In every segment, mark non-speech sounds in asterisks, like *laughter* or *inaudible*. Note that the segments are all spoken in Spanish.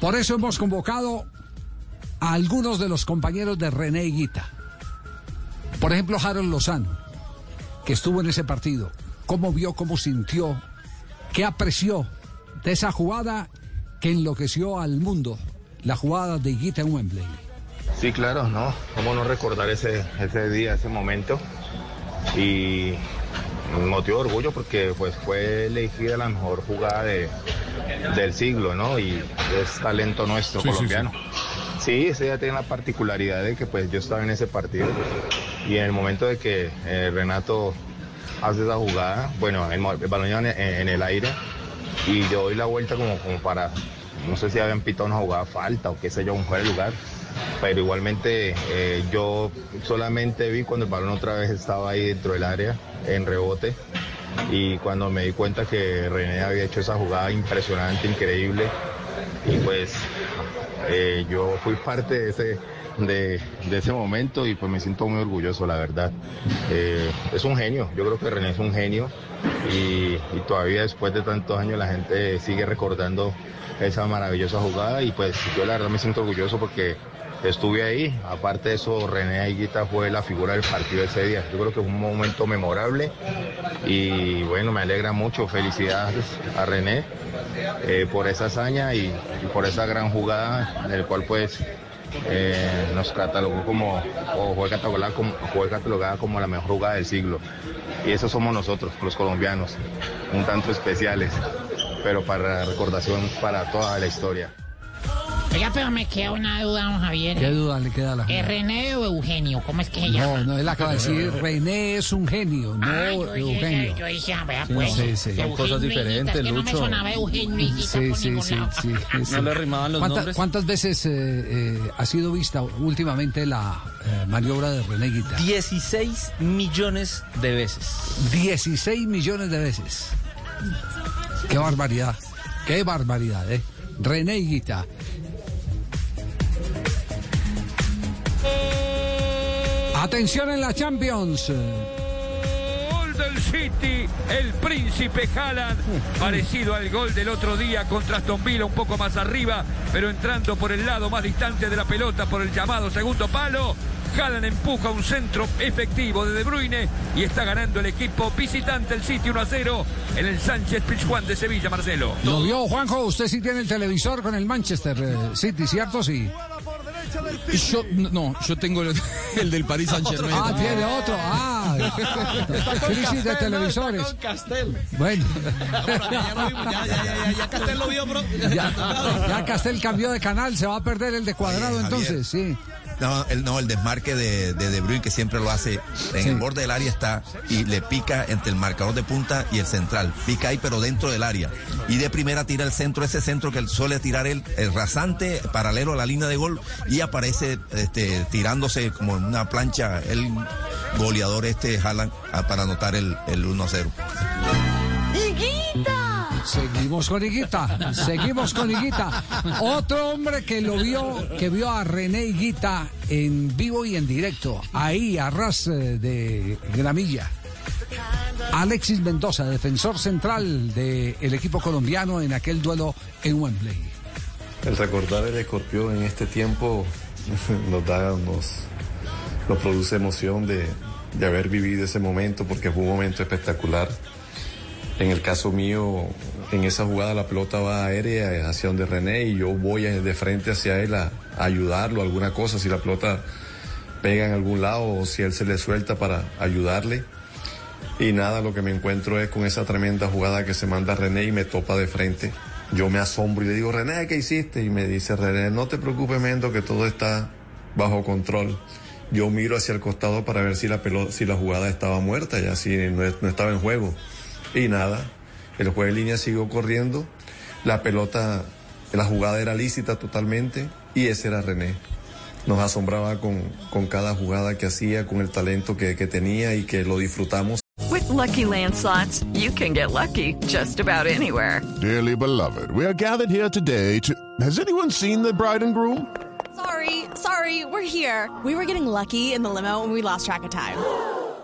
Por eso hemos convocado a algunos de los compañeros de René Guita. Por ejemplo, Harold Lozano, que estuvo en ese partido. ¿Cómo vio, cómo sintió, qué apreció de esa jugada que enloqueció al mundo? La jugada de Guita en Wembley. Sí, claro, ¿no? ¿Cómo no recordar ese, ese día, ese momento? Y motivo de orgullo porque pues fue elegida la mejor jugada de, del siglo, ¿no? Y es talento nuestro Sí, sí, colombiano. Sí, ese día tiene la particularidad de que pues yo estaba en ese partido y en el momento de que eh, Renato hace esa jugada, bueno, el, balón en, en el aire y yo doy la vuelta como, como para, no sé si habían pitado una jugada falta o qué sé yo, un fuera de lugar, pero igualmente eh, yo solamente vi cuando el balón otra vez estaba ahí dentro del área en rebote y cuando me di cuenta que René había hecho esa jugada impresionante, increíble y pues eh, yo fui parte de ese, de, ese momento y pues me siento muy orgulloso, la verdad. Eh, es un genio, yo creo que René es un genio y todavía después de tantos años la gente sigue recordando esa maravillosa jugada y pues yo la verdad me siento orgulloso porque estuve ahí. Aparte de eso, René Aiguita fue la figura del partido ese día. Yo creo que fue un momento memorable y bueno, me alegra mucho. Felicidades a René eh, por esa hazaña y, por esa gran jugada en el cual pues eh, nos catalogó como, o catalogada como, fue catalogada como la mejor jugada del siglo. Y eso somos nosotros, los colombianos, un tanto especiales, pero para recordación para toda la historia. Oiga, pero me queda una duda, don Javier. ¿Qué duda le queda a la ¿Es gente? René o Eugenio? ¿Cómo es que se llama? No, no, él acaba de decir, René es un genio, no Ah, yo dije, Eugenio. yo dije, a ver, Sí, pues. sí, sí. Son cosas diferentes, es que no me Lucho. sonaba Eugenio Higuita Sí, por sí, ningún sí, lado. sí, sí. ¿No le rimaban los ¿Cuánta- nombres? ¿Cuántas veces eh, eh, ha sido vista últimamente la eh, maniobra de René Guita? 16 millones de veces. 16 millones de veces. Qué barbaridad, qué barbaridad, ¿eh? René Guita. Atención en la Champions. Gol del City, el príncipe Haaland, parecido al gol del otro día contra Aston Villa, un poco más arriba, pero entrando por el lado más distante de la pelota por el llamado segundo palo. Haaland empuja un centro efectivo de De Bruyne y está ganando el equipo visitante el City 1 a 0 en el Sánchez Pizjuán de Sevilla, Marcelo. ¿Lo vio, Juanjo? Usted sí tiene el televisor con el Manchester eh, City, ¿cierto? Sí. Yo, no, yo tengo el, el del Paris Saint Germain. Ah, tiene otro. Ah, crisis de televisores. Bueno, Ya Castel lo vio, bro. ya, ya Castel cambió de canal, se va a perder el de cuadrado entonces, sí. No, el, no, el desmarque de, de De Bruyne que siempre lo hace en Sí. el borde del área está y le pica entre el marcador de punta y el central. Pica ahí pero dentro del área. Y de primera tira el centro, ese centro que suele tirar él, el rasante, paralelo a la línea de gol y aparece este, tirándose como en una plancha el goleador este Haaland para anotar el, el 1-0. Seguimos con Higuita, seguimos con Higuita. Otro hombre que lo vio, que vio a René Higuita en vivo y en directo, ahí a ras eh, de gramilla. Alexis Mendoza, defensor central del equipo colombiano en aquel duelo en Wembley. El recordar el escorpión en este tiempo *laughs* nos da, nos, nos produce emoción de, de haber vivido ese momento porque fue un momento espectacular. En el caso mío, en esa jugada la pelota va aérea hacia donde René y yo voy de frente hacia él a, a ayudarlo, alguna cosa, si la pelota pega en algún lado o si él se le suelta para ayudarle. Y nada, lo que me encuentro es con esa tremenda jugada que se manda René y me topa de frente. Yo me asombro y le digo, René, ¿qué hiciste? Y me dice, René, no te preocupes, Mendo, que todo está bajo control. Yo miro hacia el costado para ver si la, pelota, si la jugada estaba muerta, ya si no, no estaba en juego. Y nada, el juez de línea siguió corriendo, la pelota la jugada era lícita totalmente y ese era René. Nos asombraba con, con cada jugada que hacía, con el talento que, que tenía y que lo disfrutamos. With Lucky Land slots, you can get lucky just about anywhere. Dearly beloved, we are gathered here today to. Has anyone seen the bride and groom? Sorry, sorry, we're here. We were getting lucky in the limo and we lost track of time.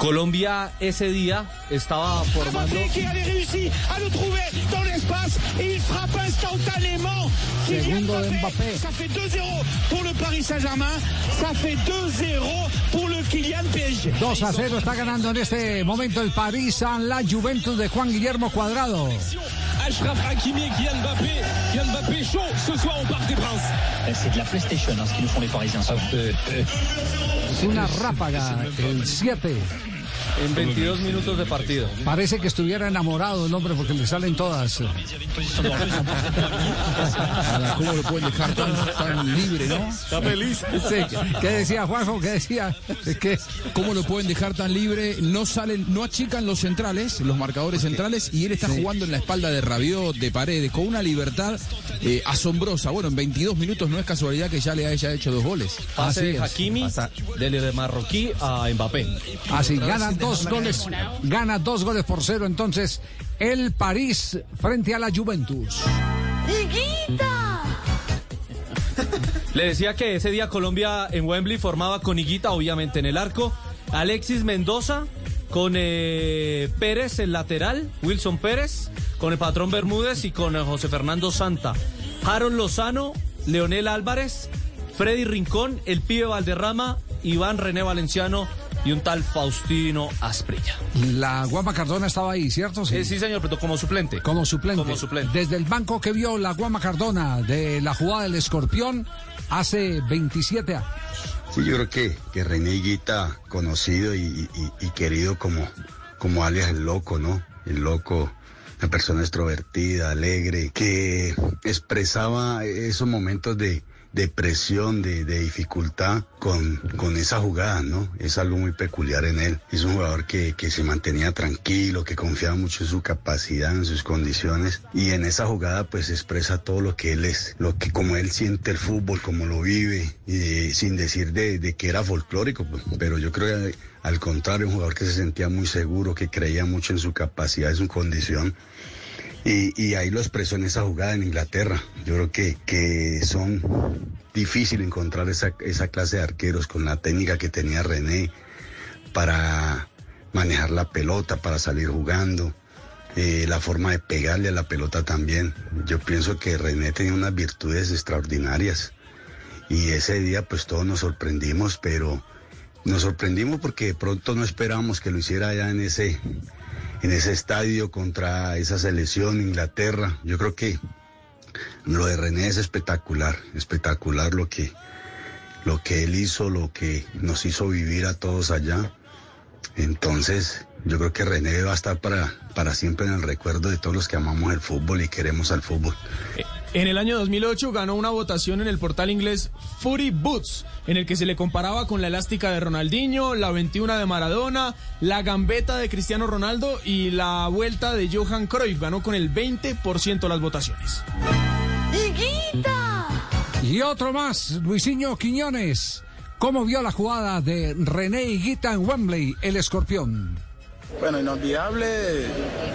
Colombia ese día estaba formando. qui avait réussi à le trouver dans l'espace et il frappe instantanément. Kylian Segundo de Mbappé. Ça fait 2-0 pour le Paris Saint-Germain. Ça fait 2-0 pour le Kylian PSG. 2 a 0 está ganando en este momento el París a la Juventus de Juan Guillermo Cuadrado. Ashraf Hakimi et Kylian Mbappé. Kylian Mbappé chaud ce soir au Parc des Princes. C'est de la PlayStation, hein, ce qu'ils nous font les Parisiens. una ráfaga, el 7. En 22 minutos de partido. Parece que estuviera enamorado el hombre porque le salen todas. ¿Cómo lo pueden dejar tan, tan libre, no? Está feliz. Sí. ¿Qué decía Juanjo? ¿Qué decía? Es que ¿Cómo lo pueden dejar tan libre? No salen, no achican los centrales, los marcadores centrales, y él está Sí. jugando en la espalda de Rabiot, de Paredes, con una libertad eh, asombrosa. Bueno, en 22 minutos no es casualidad que ya le haya hecho dos goles. Pase Así de es. Hakimi, del de Marroquí a Mbappé. así gana dos goles, gana dos goles por cero entonces el París frente a la Juventus. *laughs* Le decía que ese día Colombia en Wembley formaba con Higuita, obviamente en el arco, Alexis Mendoza, con eh, Pérez el lateral, Wilson Pérez, con el patrón Bermúdez y con eh, José Fernando Santa. Harold Lozano, Leonel Álvarez, Freddy Rincón, el pibe Valderrama, Iván René Valenciano y un tal Faustino Asprilla. La Guama Cardona estaba ahí, ¿cierto? Eh, sí, señor, pero como suplente. Como suplente. Como suplente. Desde el banco que vio la Guama Cardona de la jugada del escorpión hace 27 años. Sí, yo creo que, que René conocido y, y- y querido como, como alias el loco, ¿no? El loco, una persona extrovertida, alegre, que expresaba esos momentos de, de presión, de, de dificultad con, con esa jugada, ¿no? Es algo muy peculiar en él. Es un jugador que, que se mantenía tranquilo, que confiaba mucho en su capacidad, en sus condiciones. Y en esa jugada pues expresa todo lo que él es, lo que como él siente el fútbol, como lo vive, y de- sin decir de, de que era folclórico, pues, pero yo creo al contrario, un jugador que se sentía muy seguro, que creía mucho en su capacidad, en su condición. Y, ahí lo expresó en esa jugada en Inglaterra. Yo creo que, que son difícil encontrar esa, esa clase de arqueros con la técnica que tenía René para manejar la pelota, para salir jugando, eh, la forma de pegarle a la pelota también. Yo pienso que René tenía unas virtudes extraordinarias y ese día pues todos nos sorprendimos, pero nos sorprendimos porque de pronto no esperábamos que lo hiciera allá en ese en ese estadio contra esa selección Inglaterra. Yo creo que lo de René es espectacular, espectacular lo que lo que él hizo, lo que nos hizo vivir a todos allá. Entonces, yo creo que René va a estar para, para siempre en el recuerdo de todos los que amamos el fútbol y queremos al fútbol. En el año 2008 ganó una votación en el portal inglés Footy Boots, en el que se le comparaba con la elástica de Ronaldinho, la 21 de Maradona, la gambeta de Cristiano Ronaldo y la vuelta de Johan Cruyff. Ganó con el 20% las votaciones. Y otro más, Luisinho Quiñones. ¿Cómo vio la jugada de René Higuita en Wembley, el escorpión? Bueno, inolvidable,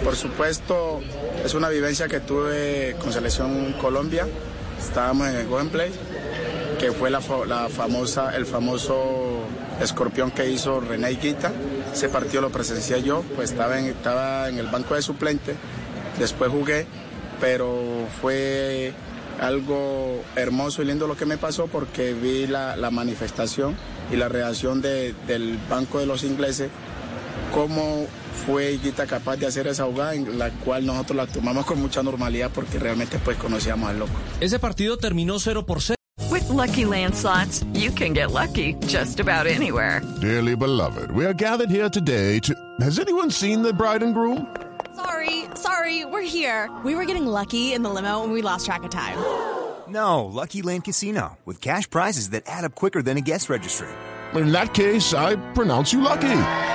por supuesto, es una vivencia que tuve con Selección Colombia. Estábamos en el Wembley, que fue la, la famosa, el famoso escorpión que hizo René Higuita. Ese partido lo presencié yo, pues estaba en, estaba en el banco de suplente. Después jugué, pero fue algo hermoso y lindo lo que me pasó porque vi la, la manifestación y la reacción de- del banco de los ingleses cómo fue Higuita capaz de hacer esa jugada en la cual nosotros la tomamos con mucha normalidad porque realmente pues conocíamos al loco. Ese partido terminó 0 por 0. With Lucky Land slots, you can get lucky just about anywhere. Dearly beloved, we are gathered here today to. Has anyone seen the bride and groom? Sorry, Sorry, we're here. We were getting lucky in the limo and we lost track of time. No, Lucky Land Casino, with cash prizes that add up quicker than a guest registry. In that case, I pronounce you lucky.